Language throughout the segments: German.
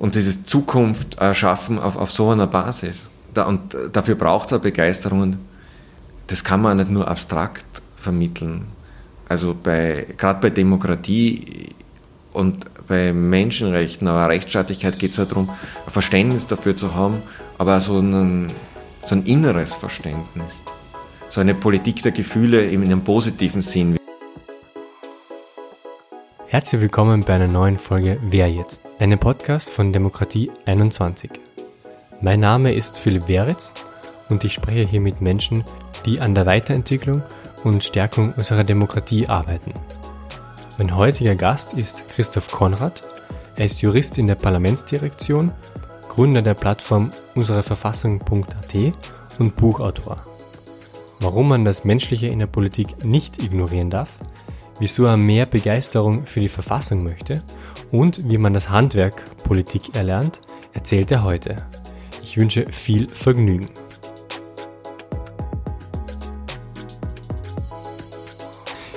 und diese Zukunft erschaffen auf, auf so einer Basis. Da, und dafür braucht es eine Begeisterung. Und das kann man nicht nur abstrakt vermitteln. Also gerade bei Demokratie und bei Menschenrechten, aber Rechtsstaatlichkeit geht es ja darum, ein Verständnis dafür zu haben, aber so ein, so ein inneres Verständnis. So eine Politik der Gefühle in einem positiven Sinn. Herzlich willkommen bei einer neuen Folge Wer jetzt? Einem Podcast von Demokratie 21. Mein Name ist Philipp Weritz und ich spreche hier mit Menschen, die an der Weiterentwicklung und Stärkung unserer Demokratie arbeiten. Mein heutiger Gast ist Christoph Konrad. Er ist Jurist in der Parlamentsdirektion, Gründer der Plattform unsereverfassung.at und Buchautor. Warum man das Menschliche in der Politik nicht ignorieren darf – wieso er mehr Begeisterung für die Verfassung möchte und wie man das Handwerk Politik erlernt, erzählt er heute. Ich wünsche viel Vergnügen.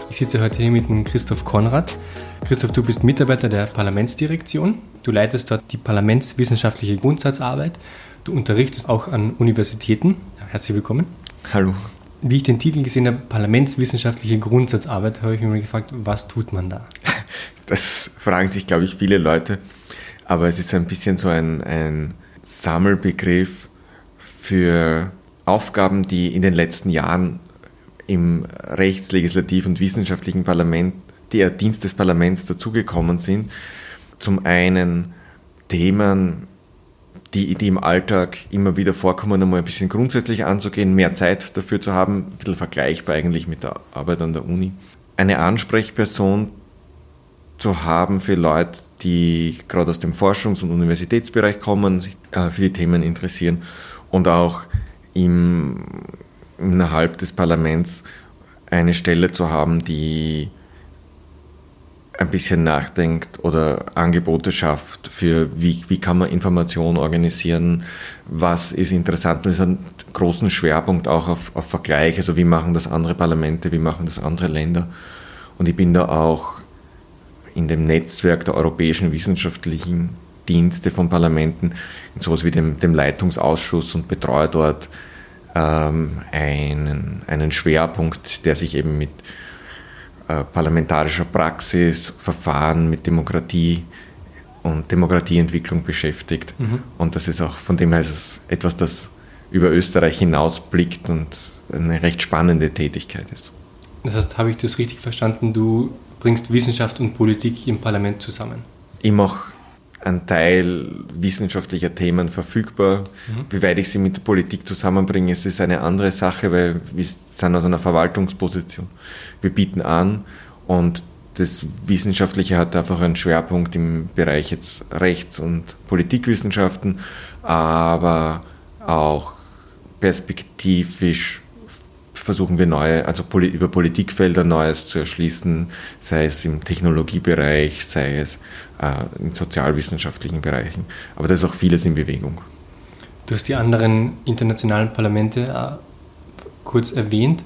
Ich sitze heute hier mit dem Christoph Konrad. Christoph, du bist Mitarbeiter der Parlamentsdirektion. Du leitest dort die parlamentswissenschaftliche Grundsatzarbeit. Du unterrichtest auch an Universitäten. Herzlich willkommen. Hallo wie ich den Titel gesehen habe, Parlamentswissenschaftliche Grundsatzarbeit, habe ich mir gefragt, was tut man da? Das fragen sich, glaube ich, viele Leute. Aber es ist ein bisschen so ein, ein Sammelbegriff für Aufgaben, die in den letzten Jahren im Rechts-, Legislativ- und Wissenschaftlichen Parlament, der Dienst des Parlaments dazugekommen sind. Zum einen Themen die, die im Alltag immer wieder vorkommen, einmal ein bisschen grundsätzlich anzugehen, mehr Zeit dafür zu haben, ein bisschen vergleichbar eigentlich mit der Arbeit an der Uni. Eine Ansprechperson zu haben für Leute, die gerade aus dem Forschungs- und Universitätsbereich kommen, sich äh, für die Themen interessieren und auch im, innerhalb des Parlaments eine Stelle zu haben, die ein bisschen nachdenkt oder Angebote schafft für wie, wie kann man Informationen organisieren, was ist interessant und ist ein großen Schwerpunkt auch auf, auf Vergleich, also wie machen das andere Parlamente, wie machen das andere Länder. Und ich bin da auch in dem Netzwerk der europäischen wissenschaftlichen Dienste von Parlamenten, in sowas wie dem, dem Leitungsausschuss und betreue dort ähm, einen, einen Schwerpunkt, der sich eben mit äh, parlamentarischer Praxis, Verfahren mit Demokratie und Demokratieentwicklung beschäftigt. Mhm. Und das ist auch, von dem her ist es etwas, das über Österreich hinausblickt und eine recht spannende Tätigkeit ist. Das heißt, habe ich das richtig verstanden, du bringst Wissenschaft und Politik im Parlament zusammen? Ich mache einen Teil wissenschaftlicher Themen verfügbar. Mhm. Wie weit ich sie mit der Politik zusammenbringe, ist es eine andere Sache, weil wir sind aus einer Verwaltungsposition. Wir bieten an und das Wissenschaftliche hat einfach einen Schwerpunkt im Bereich jetzt Rechts- und Politikwissenschaften, aber auch perspektivisch versuchen wir neue, also über Politikfelder Neues zu erschließen, sei es im Technologiebereich, sei es äh, in sozialwissenschaftlichen Bereichen. Aber da ist auch vieles in Bewegung. Du hast die anderen internationalen Parlamente äh, kurz erwähnt.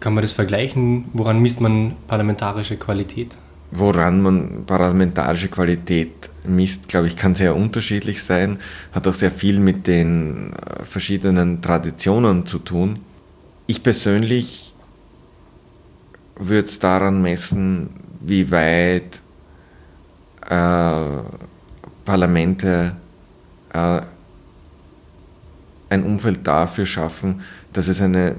Kann man das vergleichen? Woran misst man parlamentarische Qualität? Woran man parlamentarische Qualität misst, glaube ich, kann sehr unterschiedlich sein, hat auch sehr viel mit den äh, verschiedenen Traditionen zu tun. Ich persönlich würde es daran messen, wie weit äh, Parlamente äh, ein Umfeld dafür schaffen, dass es eine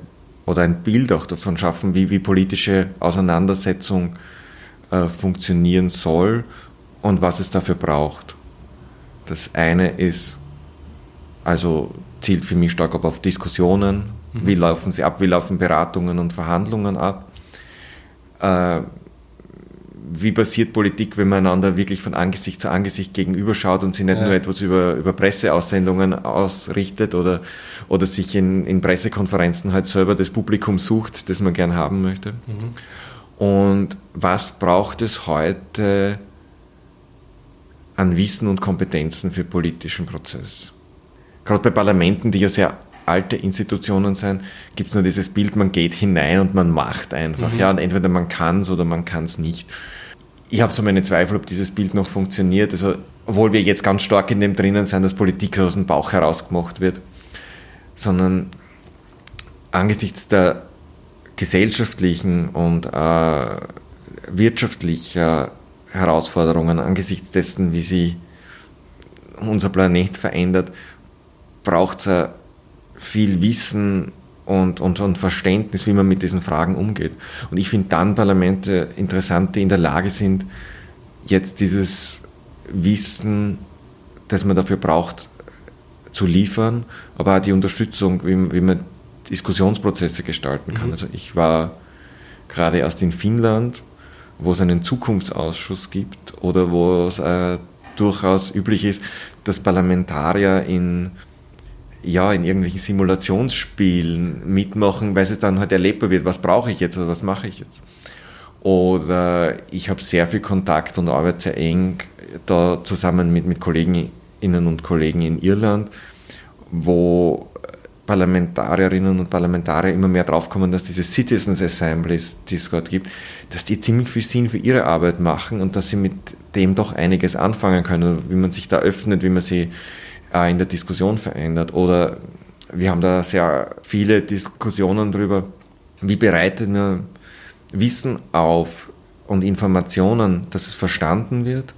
oder ein Bild auch davon schaffen, wie, wie politische Auseinandersetzung äh, funktionieren soll und was es dafür braucht. Das eine ist, also zielt für mich stark auf Diskussionen, mhm. wie laufen sie ab, wie laufen Beratungen und Verhandlungen ab. Äh, wie passiert Politik, wenn man einander wirklich von Angesicht zu Angesicht gegenüberschaut und sie nicht ja. nur etwas über, über Presseaussendungen ausrichtet oder, oder sich in, in Pressekonferenzen halt selber das Publikum sucht, das man gern haben möchte. Mhm. Und was braucht es heute an Wissen und Kompetenzen für politischen Prozess? Gerade bei Parlamenten, die ja sehr alte Institutionen sind, gibt es nur dieses Bild, man geht hinein und man macht einfach. Mhm. Ja, und entweder man kann es oder man kann es nicht ich habe so meine Zweifel, ob dieses Bild noch funktioniert. Also obwohl wir jetzt ganz stark in dem drinnen sind, dass Politik aus dem Bauch heraus gemacht wird, sondern angesichts der gesellschaftlichen und äh, wirtschaftlichen Herausforderungen, angesichts dessen, wie sich unser Planet verändert, braucht es viel Wissen und, und, und Verständnis, wie man mit diesen Fragen umgeht. Und ich finde dann Parlamente interessant, die in der Lage sind, jetzt dieses Wissen, das man dafür braucht, zu liefern, aber auch die Unterstützung, wie, wie man Diskussionsprozesse gestalten kann. Mhm. Also ich war gerade erst in Finnland, wo es einen Zukunftsausschuss gibt oder wo es äh, durchaus üblich ist, dass Parlamentarier in ja, in irgendwelchen Simulationsspielen mitmachen, weil es dann halt erlebbar wird, was brauche ich jetzt oder was mache ich jetzt. Oder ich habe sehr viel Kontakt und arbeite sehr eng da zusammen mit, mit Kolleginnen und Kollegen in Irland, wo Parlamentarierinnen und Parlamentarier immer mehr draufkommen, dass diese Citizens Assemblies, die es dort gibt, dass die ziemlich viel Sinn für ihre Arbeit machen und dass sie mit dem doch einiges anfangen können, wie man sich da öffnet, wie man sie in der Diskussion verändert. Oder wir haben da sehr viele Diskussionen darüber, wie bereitet man Wissen auf und Informationen, dass es verstanden wird,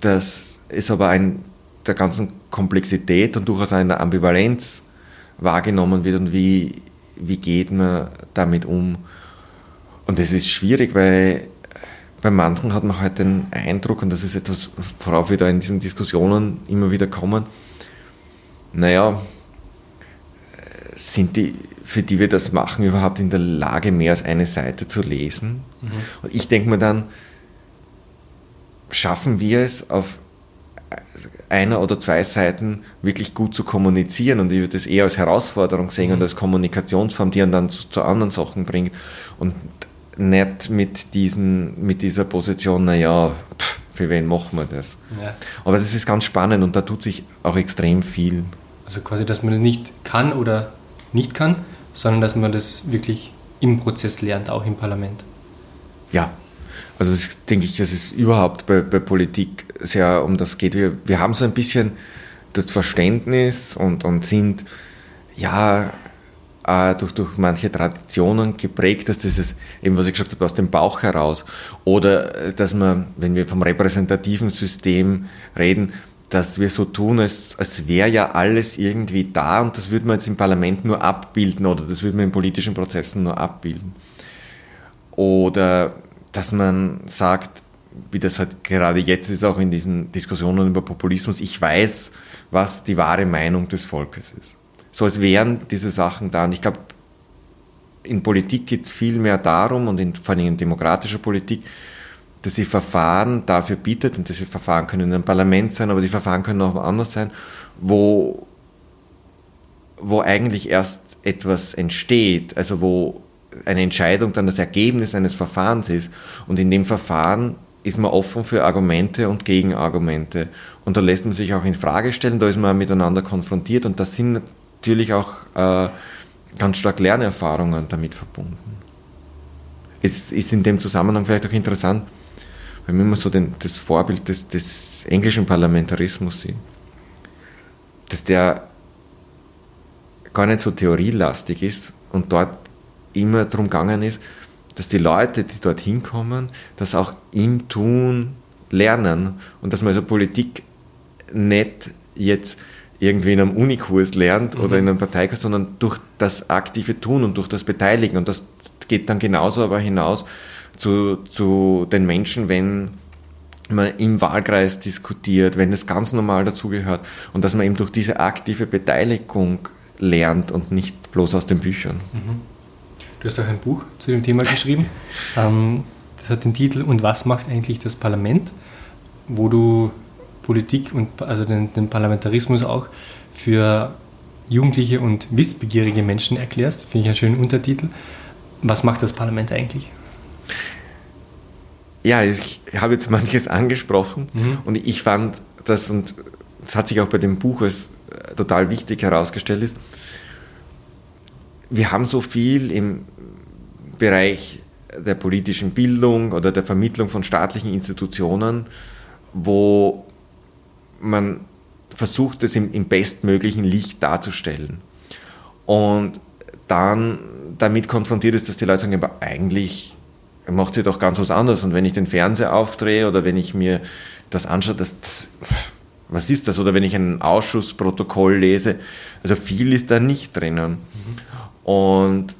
dass es aber ein, der ganzen Komplexität und durchaus einer Ambivalenz wahrgenommen wird und wie, wie geht man damit um. Und es ist schwierig, weil bei manchen hat man halt den Eindruck, und das ist etwas, worauf wir da in diesen Diskussionen immer wieder kommen, naja, sind die, für die wir das machen, überhaupt in der Lage, mehr als eine Seite zu lesen? Mhm. Und ich denke mir dann, schaffen wir es auf einer oder zwei Seiten wirklich gut zu kommunizieren und ich würde das eher als Herausforderung sehen mhm. und als Kommunikationsform, die einen dann zu, zu, anderen Sachen bringt und nicht mit, diesen, mit dieser Position, naja, für wen machen wir das? Ja. Aber das ist ganz spannend und da tut sich auch extrem viel. Also quasi, dass man das nicht kann oder nicht kann, sondern dass man das wirklich im Prozess lernt, auch im Parlament. Ja, also das denke ich, dass es überhaupt bei, bei Politik sehr um das geht. Wir, wir haben so ein bisschen das Verständnis und, und sind ja äh, durch, durch manche Traditionen geprägt, dass das ist, eben was ich gesagt habe, aus dem Bauch heraus. Oder äh, dass man, wenn wir vom repräsentativen System reden, dass wir so tun, als, als wäre ja alles irgendwie da und das würde man jetzt im Parlament nur abbilden oder das würde man in politischen Prozessen nur abbilden. Oder dass man sagt, wie das halt gerade jetzt ist, auch in diesen Diskussionen über Populismus, ich weiß, was die wahre Meinung des Volkes ist. So als wären diese Sachen da. Und ich glaube, in Politik geht es viel mehr darum, und in, vor allem in demokratischer Politik, dass sie Verfahren dafür bietet, und diese Verfahren können in einem Parlament sein, aber die Verfahren können auch woanders sein, wo, wo eigentlich erst etwas entsteht, also wo eine Entscheidung dann das Ergebnis eines Verfahrens ist. Und in dem Verfahren ist man offen für Argumente und Gegenargumente. Und da lässt man sich auch in Frage stellen, da ist man miteinander konfrontiert und das sind natürlich auch äh, ganz stark Lernerfahrungen damit verbunden. Es ist in dem Zusammenhang vielleicht auch interessant, wenn man so den, das Vorbild des, des englischen Parlamentarismus sieht, dass der gar nicht so theorielastig ist und dort immer darum gegangen ist, dass die Leute, die dort hinkommen, das auch im Tun lernen und dass man also Politik nicht jetzt irgendwie in einem Unikurs lernt mhm. oder in einem Parteikurs, sondern durch das aktive Tun und durch das Beteiligen. Und das geht dann genauso aber hinaus zu, zu den Menschen, wenn man im Wahlkreis diskutiert, wenn das ganz normal dazugehört und dass man eben durch diese aktive Beteiligung lernt und nicht bloß aus den Büchern. Mhm. Du hast auch ein Buch zu dem Thema geschrieben. ähm, das hat den Titel Und was macht eigentlich das Parlament? Wo du Politik und also den, den Parlamentarismus auch für jugendliche und wissbegierige Menschen erklärst. Finde ich einen schönen Untertitel. Was macht das Parlament eigentlich? Ja, ich habe jetzt manches angesprochen mhm. und ich fand das, und das hat sich auch bei dem Buch als total wichtig herausgestellt, ist, wir haben so viel im Bereich der politischen Bildung oder der Vermittlung von staatlichen Institutionen, wo man versucht es im, im bestmöglichen Licht darzustellen. Und dann damit konfrontiert ist, dass die Leute sagen, aber eigentlich macht sie doch ganz was anderes. Und wenn ich den Fernseher aufdrehe oder wenn ich mir das anschaue, das, das, was ist das? Oder wenn ich ein Ausschussprotokoll lese, also viel ist da nicht drinnen. Und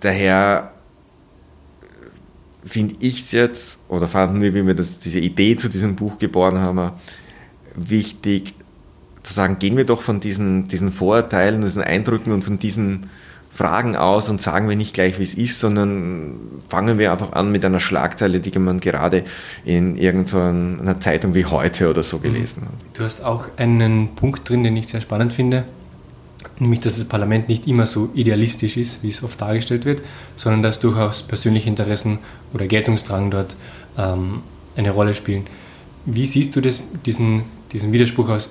daher finde ich es jetzt, oder fanden wir, wie wir das, diese Idee zu diesem Buch geboren haben, wichtig zu sagen, gehen wir doch von diesen, diesen Vorurteilen, diesen Eindrücken und von diesen Fragen aus und sagen wir nicht gleich, wie es ist, sondern fangen wir einfach an mit einer Schlagzeile, die man gerade in irgendeiner Zeitung wie heute oder so gelesen hat. Du hast auch einen Punkt drin, den ich sehr spannend finde, nämlich dass das Parlament nicht immer so idealistisch ist, wie es oft dargestellt wird, sondern dass durchaus persönliche Interessen oder Geltungsdrang dort ähm, eine Rolle spielen. Wie siehst du das, diesen, diesen Widerspruch aus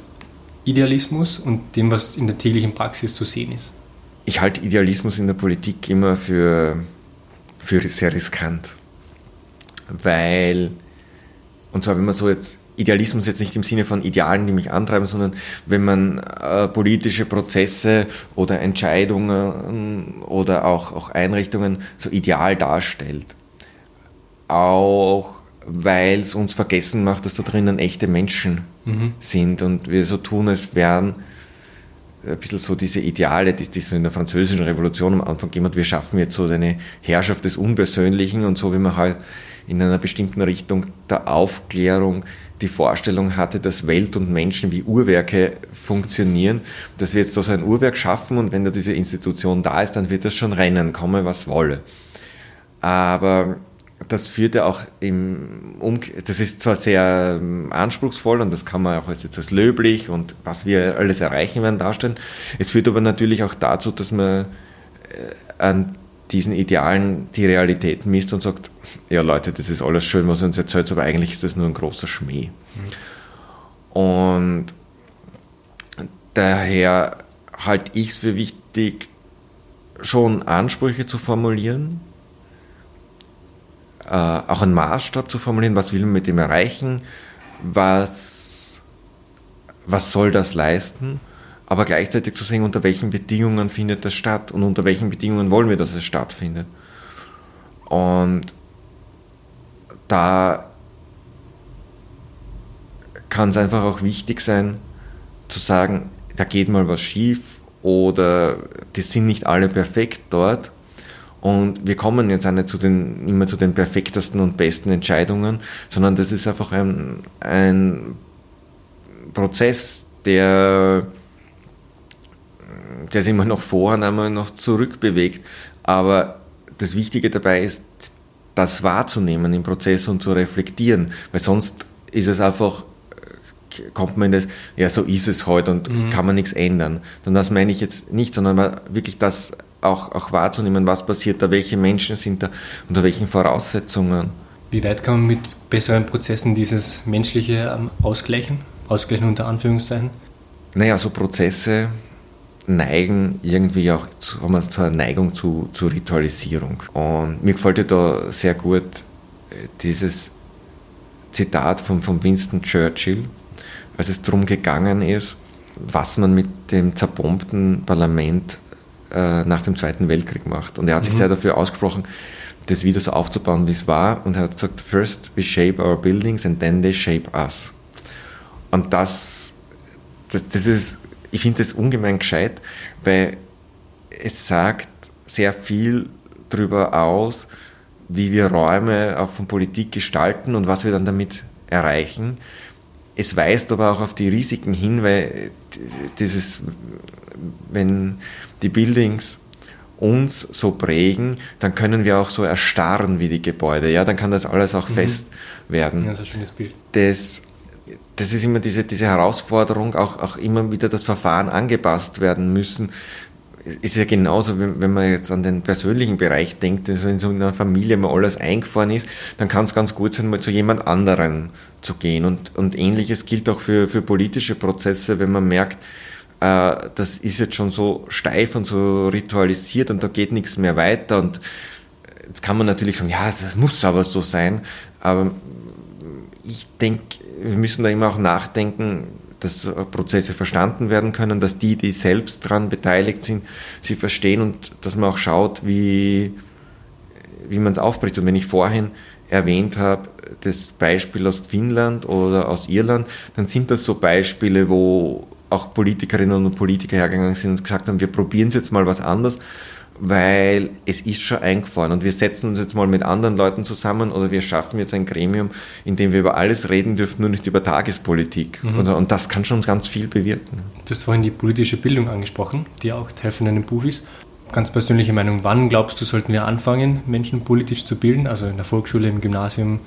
Idealismus und dem, was in der täglichen Praxis zu sehen ist? Ich halte Idealismus in der Politik immer für, für sehr riskant, weil, und zwar wenn man so jetzt Idealismus jetzt nicht im Sinne von Idealen, die mich antreiben, sondern wenn man äh, politische Prozesse oder Entscheidungen oder auch, auch Einrichtungen so ideal darstellt. Auch weil es uns vergessen macht, dass da drinnen echte Menschen mhm. sind und wir so tun, als wären ein bisschen so diese Ideale, die, die so in der französischen Revolution am Anfang gegeben hat, wir schaffen jetzt so eine Herrschaft des Unpersönlichen und so wie man halt in einer bestimmten Richtung der Aufklärung die Vorstellung hatte, dass Welt und Menschen wie Uhrwerke funktionieren, dass wir jetzt da so ein Uhrwerk schaffen und wenn da diese Institution da ist, dann wird das schon rennen, komme was wolle. Aber das führt ja auch im Umkehr, das ist zwar sehr ähm, anspruchsvoll und das kann man auch jetzt als löblich und was wir alles erreichen werden darstellen. Es führt aber natürlich auch dazu, dass man äh, an diesen Idealen die Realität misst und sagt, ja Leute, das ist alles schön, was ihr uns erzählt, aber eigentlich ist das nur ein großer Schmäh. Mhm. Und daher halte ich es für wichtig, schon Ansprüche zu formulieren, äh, auch einen Maßstab zu formulieren, was will man mit dem erreichen, was, was soll das leisten aber gleichzeitig zu sehen, unter welchen Bedingungen findet das statt und unter welchen Bedingungen wollen wir, dass es stattfindet. Und da kann es einfach auch wichtig sein, zu sagen, da geht mal was schief oder die sind nicht alle perfekt dort. Und wir kommen jetzt auch nicht zu den, immer zu den perfektesten und besten Entscheidungen, sondern das ist einfach ein, ein Prozess, der der sich immer noch vor und einmal noch zurückbewegt. Aber das Wichtige dabei ist, das wahrzunehmen im Prozess und zu reflektieren, weil sonst ist es einfach, kommt man in das, ja, so ist es heute und mhm. kann man nichts ändern. Dann das meine ich jetzt nicht, sondern wirklich das auch, auch wahrzunehmen, was passiert da, welche Menschen sind da, unter welchen Voraussetzungen. Wie weit kann man mit besseren Prozessen dieses Menschliche ähm, ausgleichen? Ausgleichen unter Anführungszeichen? Naja, so Prozesse, neigen irgendwie auch zu, haben wir zu einer Neigung zu, zu Ritualisierung. Und mir gefällt ja da sehr gut äh, dieses Zitat von, von Winston Churchill, als es darum gegangen ist, was man mit dem zerbombten Parlament äh, nach dem Zweiten Weltkrieg macht. Und er hat sich mhm. sehr dafür ausgesprochen, das wieder so aufzubauen, wie es war. Und er hat gesagt, first we shape our buildings and then they shape us. Und das, das, das ist ich finde das ungemein gescheit, weil es sagt sehr viel darüber aus, wie wir Räume auch von Politik gestalten und was wir dann damit erreichen. Es weist aber auch auf die Risiken hin, weil dieses, wenn die Buildings uns so prägen, dann können wir auch so erstarren wie die Gebäude. Ja, dann kann das alles auch mhm. fest werden. Ja, das ist ein schönes Bild. Das das ist immer diese, diese Herausforderung, auch, auch immer wieder das Verfahren angepasst werden müssen. Ist ja genauso, wenn, wenn man jetzt an den persönlichen Bereich denkt, also in so einer Familie mal alles eingefahren ist, dann kann es ganz gut sein, mal zu jemand anderen zu gehen. Und, und ähnliches gilt auch für, für politische Prozesse, wenn man merkt, äh, das ist jetzt schon so steif und so ritualisiert und da geht nichts mehr weiter. Und jetzt kann man natürlich sagen, ja, es muss aber so sein. Aber ich denke, wir müssen da immer auch nachdenken, dass Prozesse verstanden werden können, dass die, die selbst daran beteiligt sind, sie verstehen und dass man auch schaut, wie, wie man es aufbricht. Und wenn ich vorhin erwähnt habe, das Beispiel aus Finnland oder aus Irland, dann sind das so Beispiele, wo auch Politikerinnen und Politiker hergegangen sind und gesagt haben, wir probieren es jetzt mal was anderes weil es ist schon eingefahren und wir setzen uns jetzt mal mit anderen Leuten zusammen oder wir schaffen jetzt ein Gremium, in dem wir über alles reden dürfen, nur nicht über Tagespolitik. Mhm. Und, und das kann schon ganz viel bewirken. Du hast vorhin die politische Bildung angesprochen, die auch Teil von deinem Buch ist. Ganz persönliche Meinung, wann glaubst du, sollten wir anfangen, Menschen politisch zu bilden, also in der Volksschule, im Gymnasium,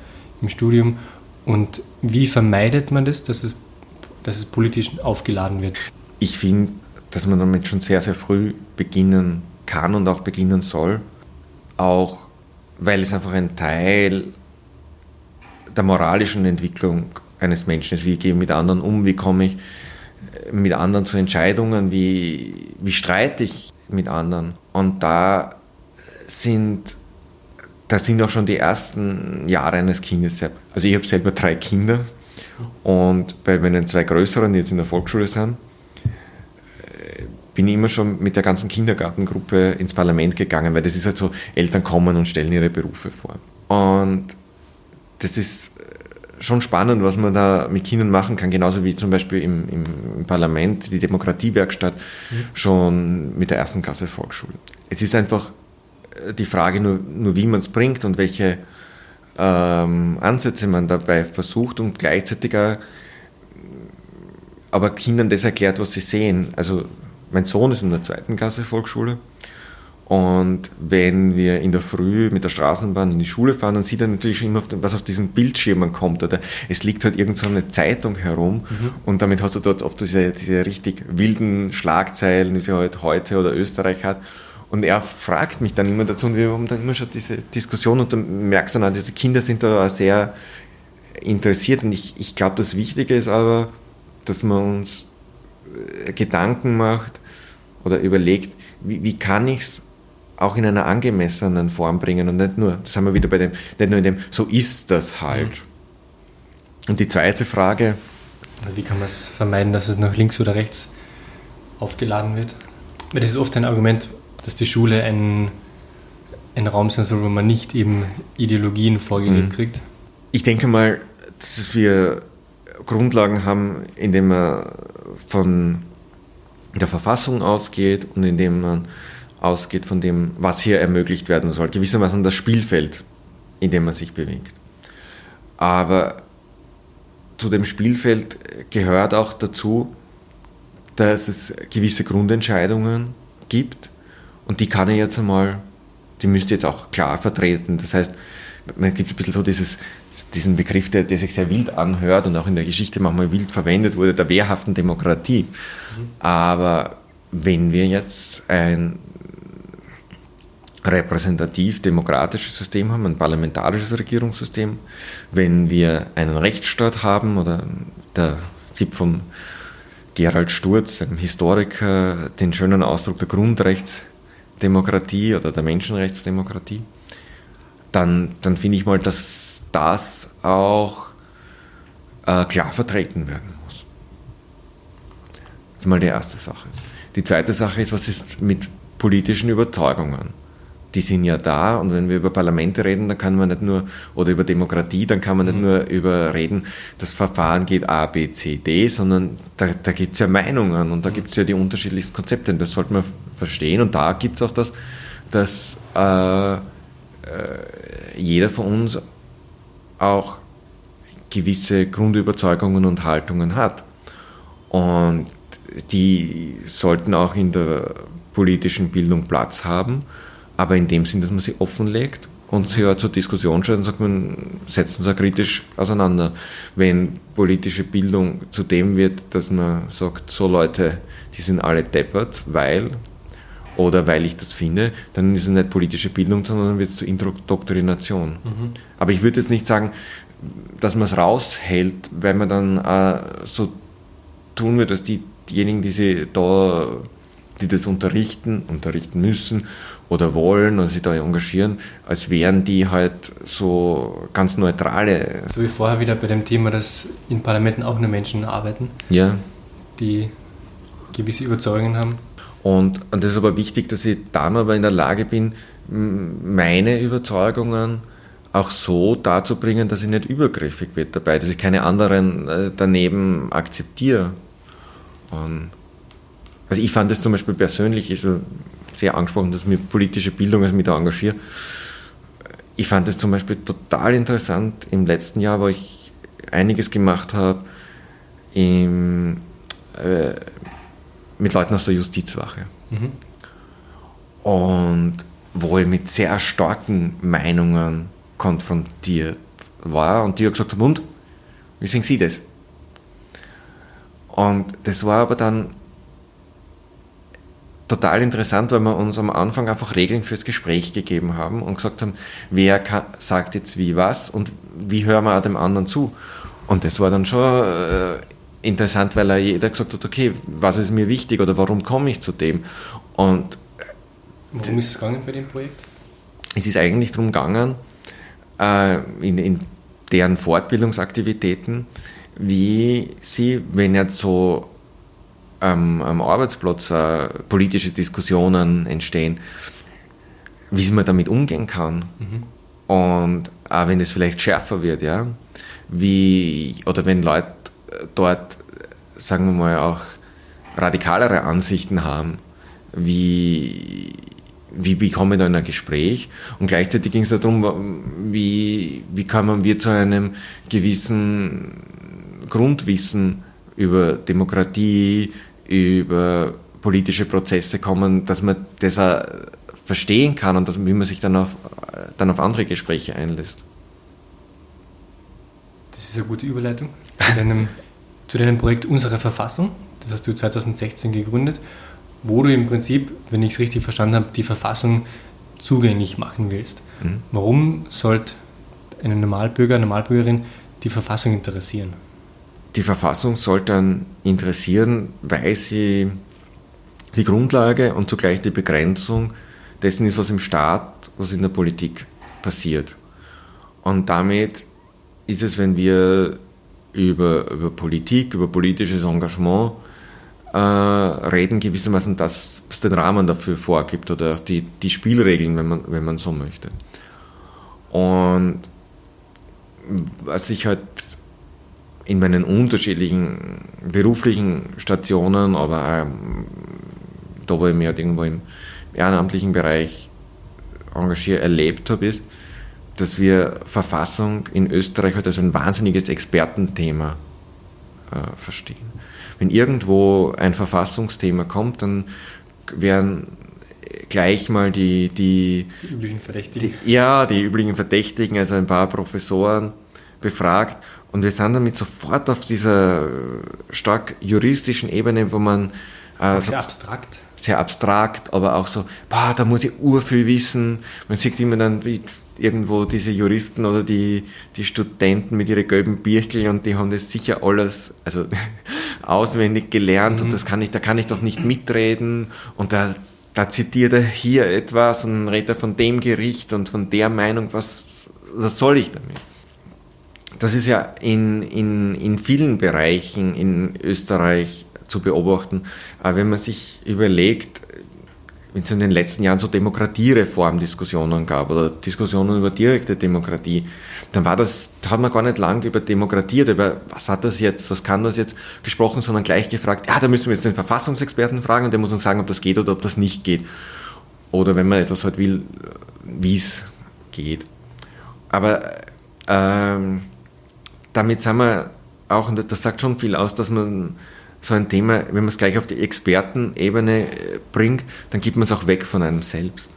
im Studium? Und wie vermeidet man das, dass es, dass es politisch aufgeladen wird? Ich finde, dass man damit schon sehr, sehr früh beginnen kann und auch beginnen soll, auch weil es einfach ein Teil der moralischen Entwicklung eines Menschen ist. Wie gehe ich mit anderen um? Wie komme ich mit anderen zu Entscheidungen? Wie, wie streite ich mit anderen? Und da sind, da sind auch schon die ersten Jahre eines Kindes. Also ich habe selber drei Kinder und bei meinen zwei größeren, die jetzt in der Volksschule sind, bin ich immer schon mit der ganzen Kindergartengruppe ins Parlament gegangen, weil das ist halt so, Eltern kommen und stellen ihre Berufe vor. Und das ist schon spannend, was man da mit Kindern machen kann, genauso wie zum Beispiel im, im, im Parlament, die Demokratiewerkstatt, mhm. schon mit der ersten Klasse Volksschule. Es ist einfach die Frage nur, nur wie man es bringt und welche ähm, Ansätze man dabei versucht und gleichzeitig auch, aber Kindern das erklärt, was sie sehen. Also mein Sohn ist in der zweiten Klasse Volksschule. Und wenn wir in der Früh mit der Straßenbahn in die Schule fahren, dann sieht er natürlich immer, was auf diesen Bildschirmen kommt. Oder es liegt halt irgend so eine Zeitung herum mhm. und damit hast du dort oft diese, diese richtig wilden Schlagzeilen, die sie halt heute oder Österreich hat. Und er fragt mich dann immer dazu und wir haben dann immer schon diese Diskussion und dann merkst du dann, diese Kinder sind da sehr interessiert und ich, ich glaube, das Wichtige ist aber, dass wir uns äh, Gedanken macht, oder überlegt, wie, wie kann ich es auch in einer angemessenen Form bringen und nicht nur, das haben wir wieder bei dem, nicht nur in dem, so ist das halt. Und die zweite Frage. Wie kann man es vermeiden, dass es nach links oder rechts aufgeladen wird? Weil das ist oft ein Argument, dass die Schule ein, ein Raum sein soll, wo man nicht eben Ideologien vorgelebt mhm. kriegt. Ich denke mal, dass wir Grundlagen haben, indem wir von der Verfassung ausgeht und indem man ausgeht von dem, was hier ermöglicht werden soll. Gewissermaßen das Spielfeld, in dem man sich bewegt. Aber zu dem Spielfeld gehört auch dazu, dass es gewisse Grundentscheidungen gibt und die kann ich jetzt einmal, die müsste jetzt auch klar vertreten. Das heißt, man gibt ein bisschen so dieses, diesen Begriff, der, der, sich sehr wild anhört und auch in der Geschichte manchmal wild verwendet wurde, der wehrhaften Demokratie. Mhm. Aber wenn wir jetzt ein repräsentativ-demokratisches System haben, ein parlamentarisches Regierungssystem, wenn wir einen Rechtsstaat haben oder der Tipp von Gerald Sturz, einem Historiker, den schönen Ausdruck der Grundrechtsdemokratie oder der Menschenrechtsdemokratie, dann, dann finde ich mal, dass das auch äh, klar vertreten werden muss. Das ist mal die erste Sache. Die zweite Sache ist, was ist mit politischen Überzeugungen? Die sind ja da und wenn wir über Parlamente reden, dann kann man nicht nur, oder über Demokratie, dann kann man nicht mhm. nur über reden, das Verfahren geht A, B, C, D, sondern da, da gibt es ja Meinungen und da gibt es ja die unterschiedlichsten Konzepte und das sollte man verstehen und da gibt es auch das, dass äh, äh, jeder von uns auch gewisse Grundüberzeugungen und Haltungen hat. Und die sollten auch in der politischen Bildung Platz haben, aber in dem Sinn, dass man sie offenlegt und sie ja zur Diskussion stellt und sagt, man setzt uns auch kritisch auseinander. Wenn politische Bildung zu dem wird, dass man sagt, so Leute, die sind alle deppert, weil oder weil ich das finde, dann ist es nicht politische Bildung, sondern dann wird es zur Indoktrination. Mhm. Aber ich würde jetzt nicht sagen, dass man es raushält, weil man dann äh, so tun wird, dass die, diejenigen, die sie da die das unterrichten, unterrichten müssen oder wollen oder sich da engagieren, als wären die halt so ganz neutrale. So wie vorher wieder bei dem Thema, dass in Parlamenten auch nur Menschen arbeiten, ja. die gewisse Überzeugungen haben. Und, und das ist aber wichtig, dass ich dann aber in der Lage bin, meine Überzeugungen auch so darzubringen, dass ich nicht übergriffig wird dabei, dass ich keine anderen äh, daneben akzeptiere. Und also ich fand es zum Beispiel persönlich ist sehr angesprochen, dass mir politische Bildung, also mich da engagiere. Ich fand es zum Beispiel total interessant im letzten Jahr, wo ich einiges gemacht habe im, äh, mit Leuten aus der Justizwache. Mhm. Und wo ich mit sehr starken Meinungen konfrontiert war und die hat gesagt haben, und, wie sehen Sie das? Und das war aber dann total interessant, weil wir uns am Anfang einfach Regeln fürs Gespräch gegeben haben und gesagt haben, wer kann, sagt jetzt wie was und wie hören wir auch dem anderen zu. Und das war dann schon äh, interessant, weil jeder gesagt hat, okay, was ist mir wichtig oder warum komme ich zu dem? Und Worum ist es gegangen bei dem Projekt? Es ist eigentlich darum gegangen, äh, in, in deren Fortbildungsaktivitäten, wie sie, wenn jetzt so ähm, am Arbeitsplatz äh, politische Diskussionen entstehen, wie man damit umgehen kann. Mhm. Und auch wenn es vielleicht schärfer wird, ja, wie, oder wenn Leute dort, sagen wir mal, auch radikalere Ansichten haben, wie, wie bekomme ich da in ein Gespräch? Und gleichzeitig ging es darum, wie, wie kann man wir zu einem gewissen Grundwissen über Demokratie, über politische Prozesse kommen, dass man das auch verstehen kann und dass, wie man sich dann auf, dann auf andere Gespräche einlässt. Das ist eine gute Überleitung zu deinem, zu deinem Projekt Unsere Verfassung. Das hast du 2016 gegründet wo du im Prinzip, wenn ich es richtig verstanden habe, die Verfassung zugänglich machen willst. Mhm. Warum sollte einen Normalbürger, eine Normalbürgerin die Verfassung interessieren? Die Verfassung sollte dann interessieren, weil sie die Grundlage und zugleich die Begrenzung dessen ist, was im Staat, was in der Politik passiert. Und damit ist es, wenn wir über, über Politik, über politisches Engagement äh, reden, gewissermaßen das, was den Rahmen dafür vorgibt oder die, die Spielregeln, wenn man, wenn man so möchte. Und was ich halt in meinen unterschiedlichen beruflichen Stationen, aber ähm, da, wo ich mich halt irgendwo im ehrenamtlichen Bereich engagiert erlebt habe, ist, dass wir Verfassung in Österreich halt als ein wahnsinniges Expertenthema äh, verstehen wenn irgendwo ein Verfassungsthema kommt, dann werden gleich mal die, die, die üblichen Verdächtigen. Die, ja, die üblichen Verdächtigen, also ein paar Professoren befragt. Und wir sind damit sofort auf dieser stark juristischen Ebene, wo man. Äh, sehr abstrakt. Sehr abstrakt, aber auch so, boah, da muss ich urviel wissen. Man sieht immer dann, wie irgendwo diese Juristen oder die, die Studenten mit ihren gelben Birkel und die haben das sicher alles, also auswendig gelernt mhm. und das kann ich, da kann ich doch nicht mitreden und da, da zitiert er hier etwas und dann redet er von dem Gericht und von der Meinung, was, was soll ich damit? Das ist ja in, in, in vielen Bereichen in Österreich zu beobachten. Aber wenn man sich überlegt, wenn es in den letzten Jahren so Demokratiereformdiskussionen gab oder Diskussionen über direkte Demokratie, dann war das, da hat man gar nicht lang über Demokratie oder über was hat das jetzt, was kann das jetzt gesprochen, sondern gleich gefragt, ja, da müssen wir jetzt den Verfassungsexperten fragen und der muss uns sagen, ob das geht oder ob das nicht geht. Oder wenn man etwas halt will, wie es geht. Aber ähm, damit sind wir auch, und das sagt schon viel aus, dass man so ein Thema, wenn man es gleich auf die Expertenebene äh, bringt, dann gibt man es auch weg von einem selbst.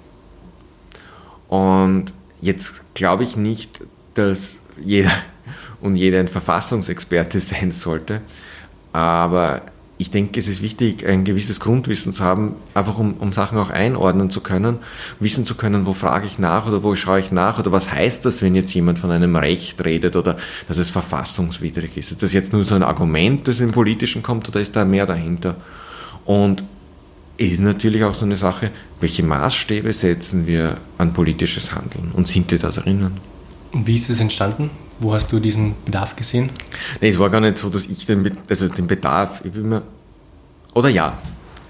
Und jetzt glaube ich nicht, dass jeder und jeder ein Verfassungsexperte sein sollte, aber ich denke, es ist wichtig, ein gewisses Grundwissen zu haben, einfach um, um Sachen auch einordnen zu können, wissen zu können, wo frage ich nach oder wo schaue ich nach oder was heißt das, wenn jetzt jemand von einem Recht redet oder dass es verfassungswidrig ist. Ist das jetzt nur so ein Argument, das im Politischen kommt oder ist da mehr dahinter? Und ist natürlich auch so eine Sache, welche Maßstäbe setzen wir an politisches Handeln und sind die da drinnen? Und wie ist es entstanden? Wo hast du diesen Bedarf gesehen? Nee, es war gar nicht so, dass ich den, also den Bedarf, ich bin mir, oder ja,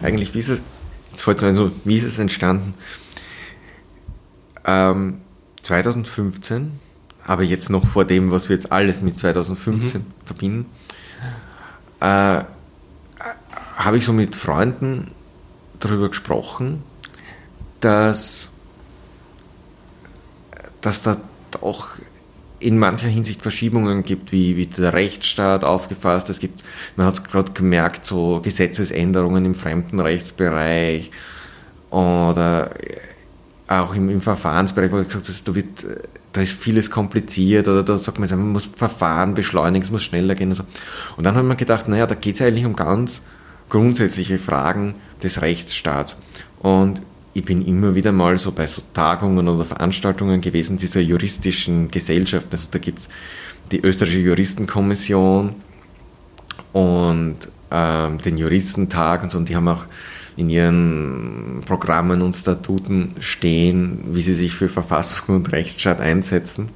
eigentlich, wie ist es, jetzt fällt es so, wie ist es entstanden? Ähm, 2015, aber jetzt noch vor dem, was wir jetzt alles mit 2015 mhm. verbinden, äh, habe ich so mit Freunden darüber gesprochen, dass, dass da auch in mancher Hinsicht Verschiebungen gibt, wie, wie der Rechtsstaat aufgefasst. Es gibt, man hat es gerade gemerkt, so Gesetzesänderungen im Fremdenrechtsbereich oder auch im, im Verfahrensbereich, wo ich gesagt habe, da, wird, da ist vieles kompliziert oder da sagt man, man muss Verfahren beschleunigen, es muss schneller gehen und so. Und dann haben wir gedacht, naja, da geht es eigentlich um ganz grundsätzliche Fragen des Rechtsstaats. Und ich bin immer wieder mal so bei so Tagungen oder Veranstaltungen gewesen dieser juristischen Gesellschaft. Also da gibt es die österreichische Juristenkommission und ähm, den Juristentag und so. Und die haben auch in ihren Programmen und Statuten stehen, wie sie sich für Verfassung und Rechtsstaat einsetzen.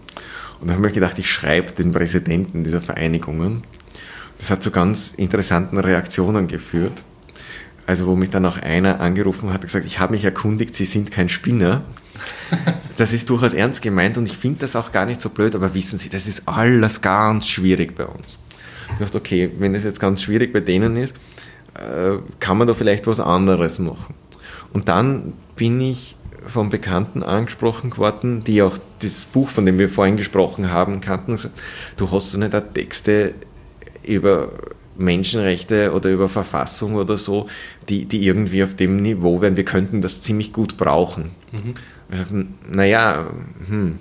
Und da habe ich gedacht, ich schreibe den Präsidenten dieser Vereinigungen. Das hat zu ganz interessanten Reaktionen geführt. Also wo mich dann auch einer angerufen hat und gesagt, ich habe mich erkundigt, Sie sind kein Spinner. Das ist durchaus ernst gemeint und ich finde das auch gar nicht so blöd, aber wissen Sie, das ist alles ganz schwierig bei uns. Ich dachte, okay, wenn das jetzt ganz schwierig bei denen ist, äh, kann man da vielleicht was anderes machen. Und dann bin ich von Bekannten angesprochen worden, die auch das Buch, von dem wir vorhin gesprochen haben, kannten und gesagt, du hast so nicht da Texte über Menschenrechte oder über Verfassung oder so, die, die irgendwie auf dem Niveau wären, wir könnten das ziemlich gut brauchen. Mhm. Dachte, naja, hm.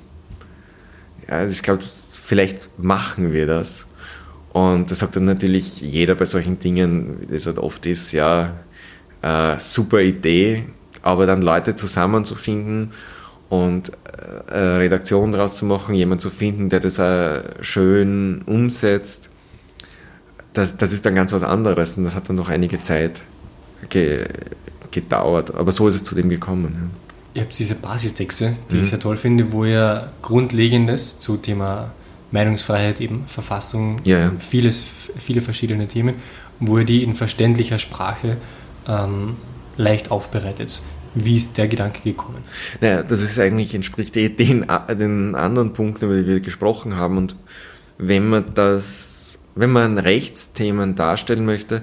ja, also ich glaube, vielleicht machen wir das. Und das sagt dann natürlich jeder bei solchen Dingen, wie das halt oft ist, ja, äh, super Idee, aber dann Leute zusammenzufinden und äh, Redaktion draus zu machen, jemanden zu finden, der das äh, schön umsetzt, das, das ist dann ganz was anderes und das hat dann noch einige Zeit ge, gedauert. Aber so ist es zu dem gekommen. Ja. Ihr habt diese Basistexte, die mhm. ich sehr toll finde, wo ihr Grundlegendes zu Thema Meinungsfreiheit, eben Verfassung, ja, ja. Vieles, viele verschiedene Themen, wo ihr die in verständlicher Sprache ähm, leicht aufbereitet. Wie ist der Gedanke gekommen? Naja, das ist eigentlich, entspricht eh den, den anderen Punkten, über die wir gesprochen haben. Und wenn man das wenn man Rechtsthemen darstellen möchte,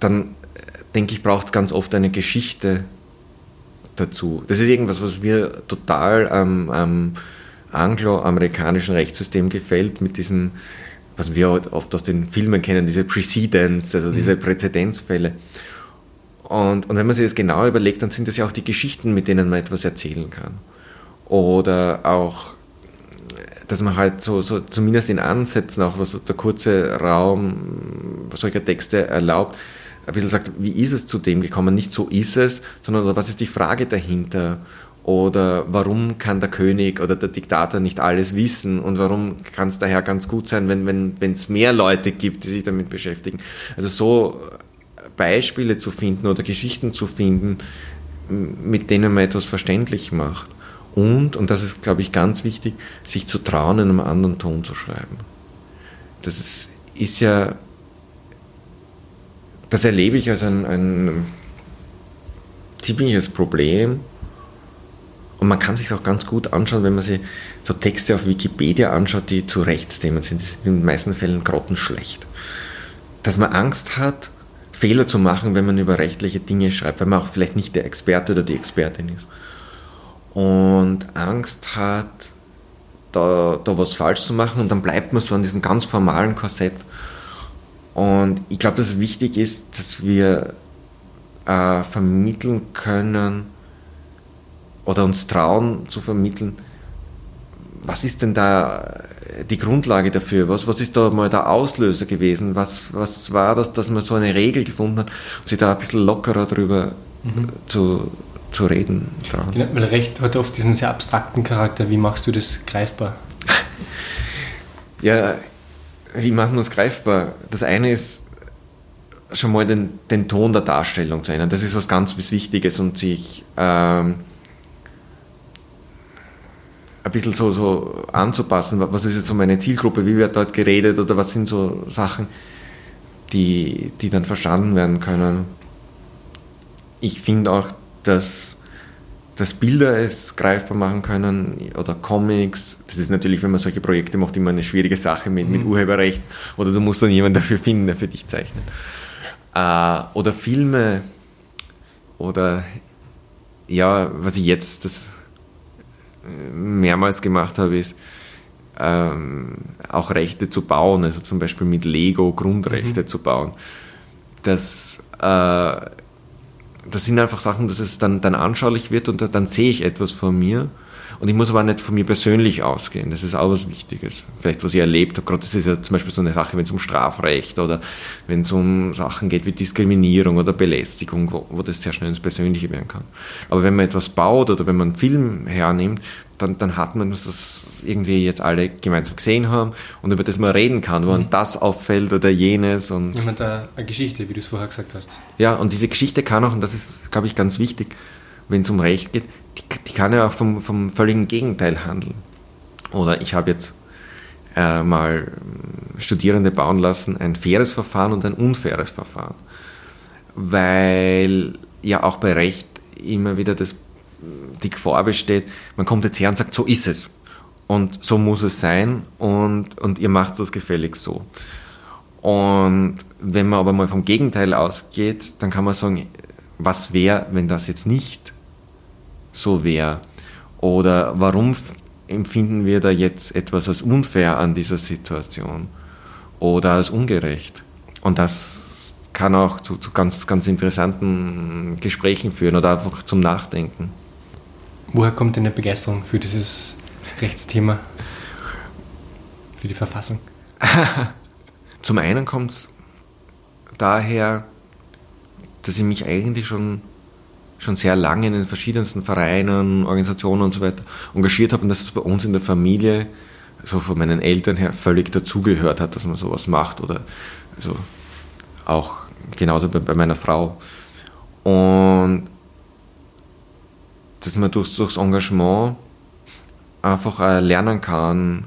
dann äh, denke ich, braucht es ganz oft eine Geschichte dazu. Das ist irgendwas, was mir total am, am angloamerikanischen Rechtssystem gefällt, mit diesen, was wir oft aus den Filmen kennen, diese Precedents, also diese mhm. Präzedenzfälle. Und, und wenn man sich das genau überlegt, dann sind das ja auch die Geschichten, mit denen man etwas erzählen kann. Oder auch dass man halt so, so zumindest in Ansätzen, auch was der kurze Raum solcher Texte erlaubt, ein bisschen sagt, wie ist es zu dem gekommen? Nicht so ist es, sondern was ist die Frage dahinter? Oder warum kann der König oder der Diktator nicht alles wissen? Und warum kann es daher ganz gut sein, wenn es wenn, mehr Leute gibt, die sich damit beschäftigen? Also so Beispiele zu finden oder Geschichten zu finden, mit denen man etwas verständlich macht. Und, und das ist, glaube ich, ganz wichtig, sich zu trauen, in einem anderen Ton zu schreiben. Das ist, ist ja, das erlebe ich als ein, ein ziemliches Problem. Und man kann sich auch ganz gut anschauen, wenn man sich so Texte auf Wikipedia anschaut, die zu Rechtsthemen sind. Die sind in den meisten Fällen grottenschlecht. Dass man Angst hat, Fehler zu machen, wenn man über rechtliche Dinge schreibt, weil man auch vielleicht nicht der Experte oder die Expertin ist und Angst hat, da, da was falsch zu machen und dann bleibt man so an diesem ganz formalen Korsett. Und ich glaube, dass es wichtig ist, dass wir äh, vermitteln können oder uns trauen zu vermitteln, was ist denn da die Grundlage dafür? Was, was ist da mal der Auslöser gewesen? Was, was war das, dass man so eine Regel gefunden hat und sich da ein bisschen lockerer drüber mhm. zu, zu reden trauen. Genau, weil Recht hat oft diesen sehr abstrakten Charakter. Wie machst du das greifbar? ja, wie machen wir es greifbar? Das eine ist, schon mal den, den Ton der Darstellung zu ändern. Das ist was ganz was Wichtiges und sich ähm, ein bisschen so, so anzupassen. Was ist jetzt so meine Zielgruppe? Wie wird dort geredet? Oder was sind so Sachen, die, die dann verstanden werden können? Ich finde auch, dass dass Bilder es greifbar machen können oder Comics. Das ist natürlich, wenn man solche Projekte macht, immer eine schwierige Sache mit, mhm. mit Urheberrecht. Oder du musst dann jemanden dafür finden, der für dich zeichnet. Äh, oder Filme. Oder ja, was ich jetzt das äh, mehrmals gemacht habe, ist ähm, auch Rechte zu bauen. Also zum Beispiel mit Lego Grundrechte mhm. zu bauen. Das äh, das sind einfach Sachen, dass es dann, dann anschaulich wird und dann sehe ich etwas von mir. Und ich muss aber nicht von mir persönlich ausgehen. Das ist auch was Wichtiges. Vielleicht, was ich erlebt habe. Gerade das ist ja zum Beispiel so eine Sache, wenn es um Strafrecht oder wenn es um Sachen geht wie Diskriminierung oder Belästigung, wo, wo das sehr schnell ins Persönliche werden kann. Aber wenn man etwas baut oder wenn man einen Film hernimmt, dann, dann hat man das irgendwie jetzt alle gemeinsam gesehen haben und über das man reden kann, wo mhm. das auffällt oder jenes. Und Jemand eine, eine Geschichte, wie du es vorher gesagt hast. Ja, und diese Geschichte kann auch, und das ist, glaube ich, ganz wichtig, wenn es um Recht geht, die, die, kann ja auch vom, vom völligen Gegenteil handeln. Oder ich habe jetzt äh, mal Studierende bauen lassen, ein faires Verfahren und ein unfaires Verfahren. Weil ja auch bei Recht immer wieder das die Gefahr besteht, man kommt jetzt her und sagt, so ist es. Und so muss es sein und, und ihr macht das gefällig so. Und wenn man aber mal vom Gegenteil ausgeht, dann kann man sagen, was wäre, wenn das jetzt nicht so wäre? Oder warum empfinden wir da jetzt etwas als unfair an dieser Situation oder als ungerecht? Und das kann auch zu, zu ganz, ganz interessanten Gesprächen führen oder einfach zum Nachdenken. Woher kommt denn die Begeisterung für dieses Rechtsthema, für die Verfassung? Zum einen kommt es daher, dass ich mich eigentlich schon, schon sehr lange in den verschiedensten Vereinen, Organisationen und so weiter engagiert habe und dass es bei uns in der Familie, so von meinen Eltern her, völlig dazugehört hat, dass man sowas macht oder also auch genauso bei, bei meiner Frau. Und dass man durch, durchs Engagement einfach äh, lernen kann,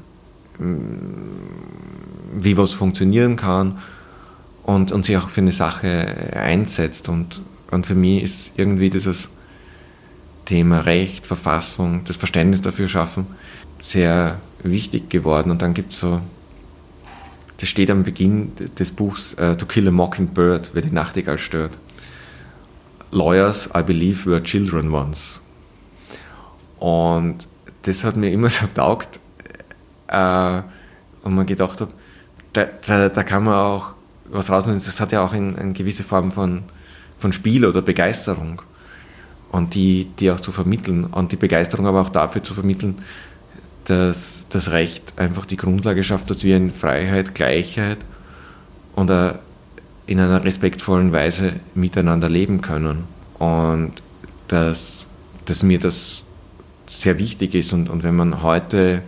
wie was funktionieren kann und, und sich auch für eine Sache einsetzt. Und, und für mich ist irgendwie dieses Thema Recht, Verfassung, das Verständnis dafür schaffen, sehr wichtig geworden. Und dann gibt es so, das steht am Beginn des Buchs uh, To Kill a Mockingbird, wer die Nachtigall stört. Lawyers, I believe, were children once. Und das hat mir immer so taugt. Äh, und man gedacht hat, da, da, da, kann man auch was rausnehmen. Das hat ja auch eine, eine gewisse Form von, von Spiel oder Begeisterung. Und die, die auch zu vermitteln. Und die Begeisterung aber auch dafür zu vermitteln, dass das Recht einfach die Grundlage schafft, dass wir in Freiheit, Gleichheit und in einer respektvollen Weise miteinander leben können. Und dass, dass mir das sehr wichtig ist. Und, und wenn man heute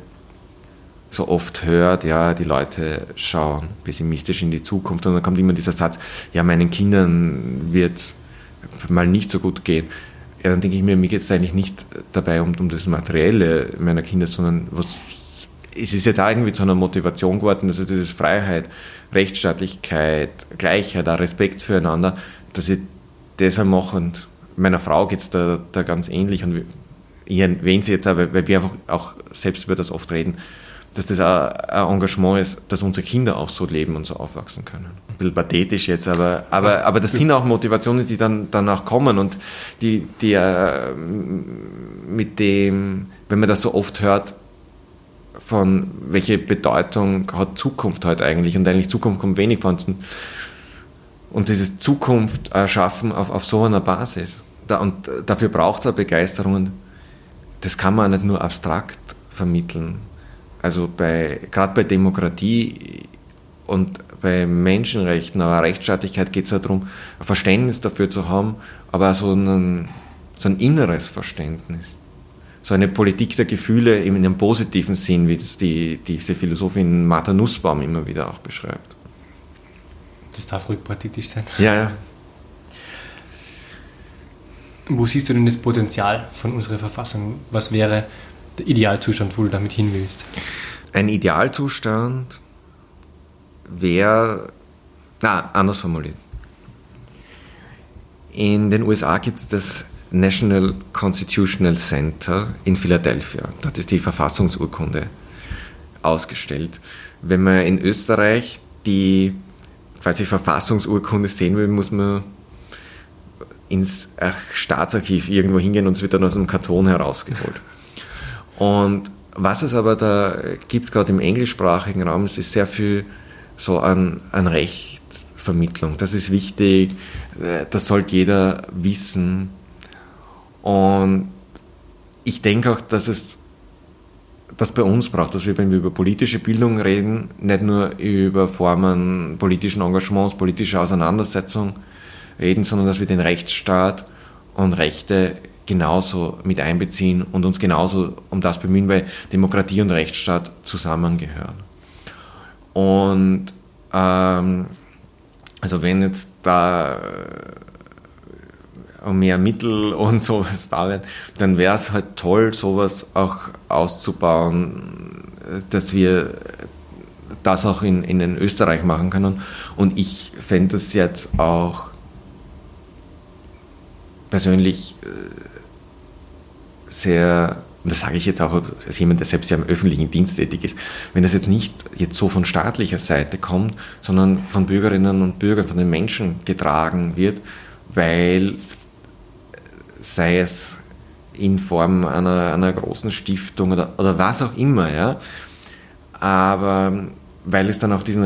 so oft hört, ja, die Leute schauen pessimistisch in die Zukunft und dann kommt immer dieser Satz, ja, meinen Kindern wird mal nicht so gut gehen. Ja, dann denke ich mir, mir geht es eigentlich nicht dabei um, um das Materielle meiner Kinder, sondern was, es ist jetzt auch irgendwie zu einer Motivation geworden, dass also diese Freiheit, Rechtsstaatlichkeit, Gleichheit, auch Respekt füreinander, dass ich das mache und meiner Frau geht es da, da ganz ähnlich und ich erwähne sie jetzt auch, weil wir einfach auch selbst über das oft reden, dass das ein Engagement ist, dass unsere Kinder auch so leben und so aufwachsen können. Ein bisschen pathetisch jetzt, aber, aber, aber das sind auch Motivationen, die dann danach kommen und die, die äh, mit dem, wenn man das so oft hört, von welche Bedeutung hat Zukunft heute eigentlich und eigentlich Zukunft kommt wenig von uns. Und dieses Zukunft erschaffen auf, auf so einer Basis. Da, und dafür braucht es eine Begeisterung das kann man nicht nur abstrakt vermitteln. Also bei, gerade bei Demokratie und bei Menschenrechten, aber Rechtsstaatlichkeit geht es ja darum, ein Verständnis dafür zu haben, aber auch so ein, so ein inneres Verständnis. So eine Politik der Gefühle in einem positiven Sinn, wie das die, diese Philosophin Martha Nussbaum immer wieder auch beschreibt. Das darf ruhig partitisch sein. Ja, ja. Wo siehst du denn das Potenzial von unserer Verfassung? Was wäre der Idealzustand, wo du damit hin willst? Ein Idealzustand wäre, na, anders formuliert. In den USA gibt es das National Constitutional Center in Philadelphia. Dort ist die Verfassungsurkunde ausgestellt. Wenn man in Österreich die quasi Verfassungsurkunde sehen will, muss man ins Staatsarchiv irgendwo hingehen und es wird dann aus einem Karton herausgeholt. Und was es aber da gibt, gerade im englischsprachigen Raum, ist sehr viel so an, an Rechtvermittlung. Das ist wichtig, das sollte jeder wissen. Und ich denke auch, dass es das bei uns braucht, dass wir, wenn wir über politische Bildung reden, nicht nur über Formen politischen Engagements, politische Auseinandersetzung reden, sondern dass wir den Rechtsstaat und Rechte genauso mit einbeziehen und uns genauso um das bemühen, weil Demokratie und Rechtsstaat zusammengehören. Und ähm, also wenn jetzt da äh, mehr Mittel und sowas da wird, dann wäre es halt toll, sowas auch auszubauen, dass wir das auch in, in Österreich machen können. Und ich fände es jetzt auch persönlich äh, sehr, und das sage ich jetzt auch als jemand, der selbst ja im öffentlichen Dienst tätig ist, wenn das jetzt nicht jetzt so von staatlicher Seite kommt, sondern von Bürgerinnen und Bürgern, von den Menschen getragen wird, weil sei es in Form einer, einer großen Stiftung oder, oder was auch immer, ja, aber weil es dann auch diesen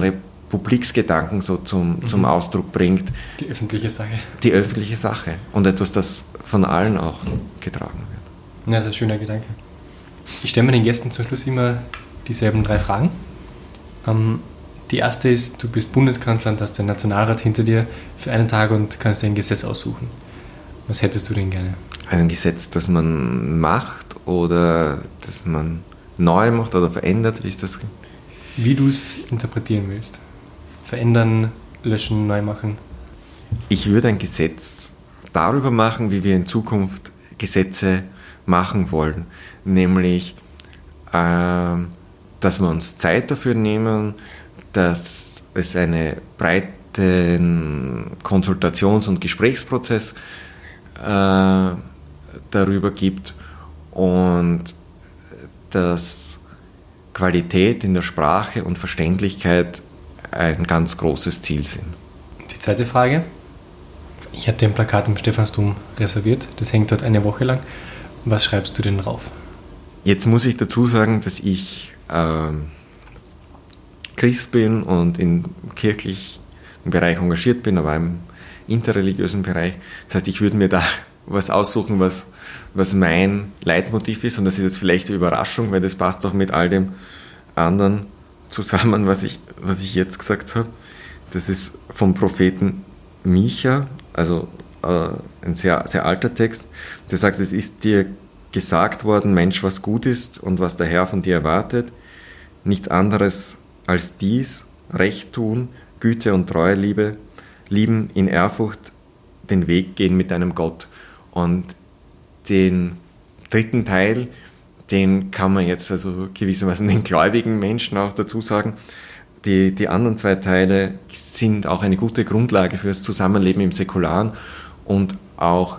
Republiksgedanken so zum, zum mhm. Ausdruck bringt. Die öffentliche Sache. Die öffentliche Sache und etwas, das von allen auch getragen wird. Ja, das ist ein schöner Gedanke. Ich stelle mir den Gästen zum Schluss immer dieselben drei Fragen. Ähm, die erste ist, du bist Bundeskanzler und hast den Nationalrat hinter dir für einen Tag und kannst dir ein Gesetz aussuchen. Was hättest du denn gerne? Also ein Gesetz, das man macht oder das man neu macht oder verändert, wie ist das? Wie du es interpretieren willst. Verändern, löschen, neu machen. Ich würde ein Gesetz darüber machen, wie wir in Zukunft Gesetze machen wollen. Nämlich, äh, dass wir uns Zeit dafür nehmen, dass es einen breiten Konsultations- und Gesprächsprozess äh, darüber gibt und dass Qualität in der Sprache und Verständlichkeit ein ganz großes Ziel sind. Die zweite Frage. Ich habe ein Plakat im Stephansdom reserviert. Das hängt dort eine Woche lang. Was schreibst du denn drauf? Jetzt muss ich dazu sagen, dass ich äh, Christ bin und im kirchlichen Bereich engagiert bin, aber im interreligiösen Bereich. Das heißt, ich würde mir da was aussuchen, was, was mein Leitmotiv ist. Und das ist jetzt vielleicht eine Überraschung, weil das passt auch mit all dem anderen zusammen, was ich, was ich jetzt gesagt habe. Das ist vom Propheten Micha, also äh, ein sehr, sehr alter Text, der sagt, es ist dir gesagt worden, Mensch, was gut ist und was der Herr von dir erwartet, nichts anderes als dies, Recht tun, Güte und Treue Liebe, lieben in Ehrfurcht, den Weg gehen mit deinem Gott. Und den dritten Teil, den kann man jetzt also gewissermaßen den gläubigen Menschen auch dazu sagen. Die, die anderen zwei Teile sind auch eine gute Grundlage für das Zusammenleben im Säkularen und auch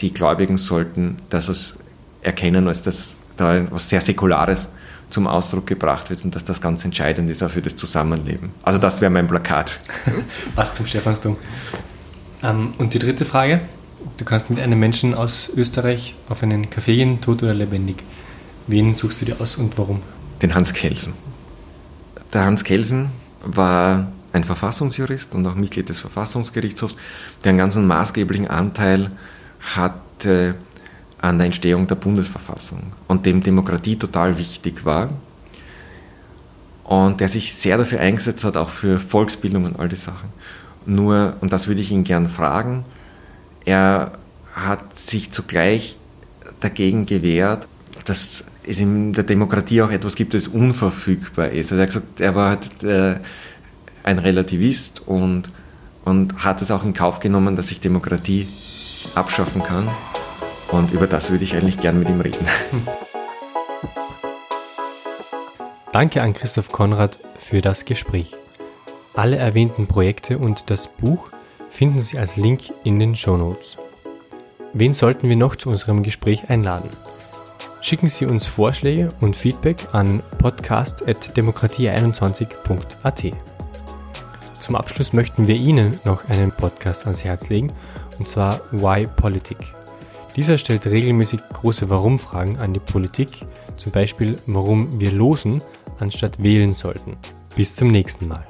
die Gläubigen sollten das erkennen, als dass da etwas sehr Säkulares zum Ausdruck gebracht wird und dass das ganz entscheidend ist auch für das Zusammenleben. Also das wäre mein Plakat. Was zum Stephansdom. Ähm, und die dritte Frage. Du kannst mit einem Menschen aus Österreich auf einen Café gehen, tot oder lebendig. Wen suchst du dir aus und warum? Den Hans Kelsen. Der Hans Kelsen war ein Verfassungsjurist und auch Mitglied des Verfassungsgerichtshofs, der einen ganz maßgeblichen Anteil hatte an der Entstehung der Bundesverfassung und dem Demokratie total wichtig war und der sich sehr dafür eingesetzt hat, auch für Volksbildung und all die Sachen. Nur, und das würde ich ihn gern fragen, er hat sich zugleich dagegen gewehrt, dass es in der Demokratie auch etwas gibt, das unverfügbar ist. Also er hat gesagt, er war halt, äh, ein Relativist und, und hat es auch in Kauf genommen, dass ich Demokratie abschaffen kann. Und über das würde ich eigentlich gern mit ihm reden. Danke an Christoph Konrad für das Gespräch. Alle erwähnten Projekte und das Buch finden Sie als Link in den Show Notes. Wen sollten wir noch zu unserem Gespräch einladen? Schicken Sie uns Vorschläge und Feedback an podcast.demokratie21.at. Zum Abschluss möchten wir Ihnen noch einen Podcast ans Herz legen, und zwar Why Politik. Dieser stellt regelmäßig große Warum-Fragen an die Politik, zum Beispiel warum wir losen anstatt wählen sollten. Bis zum nächsten Mal.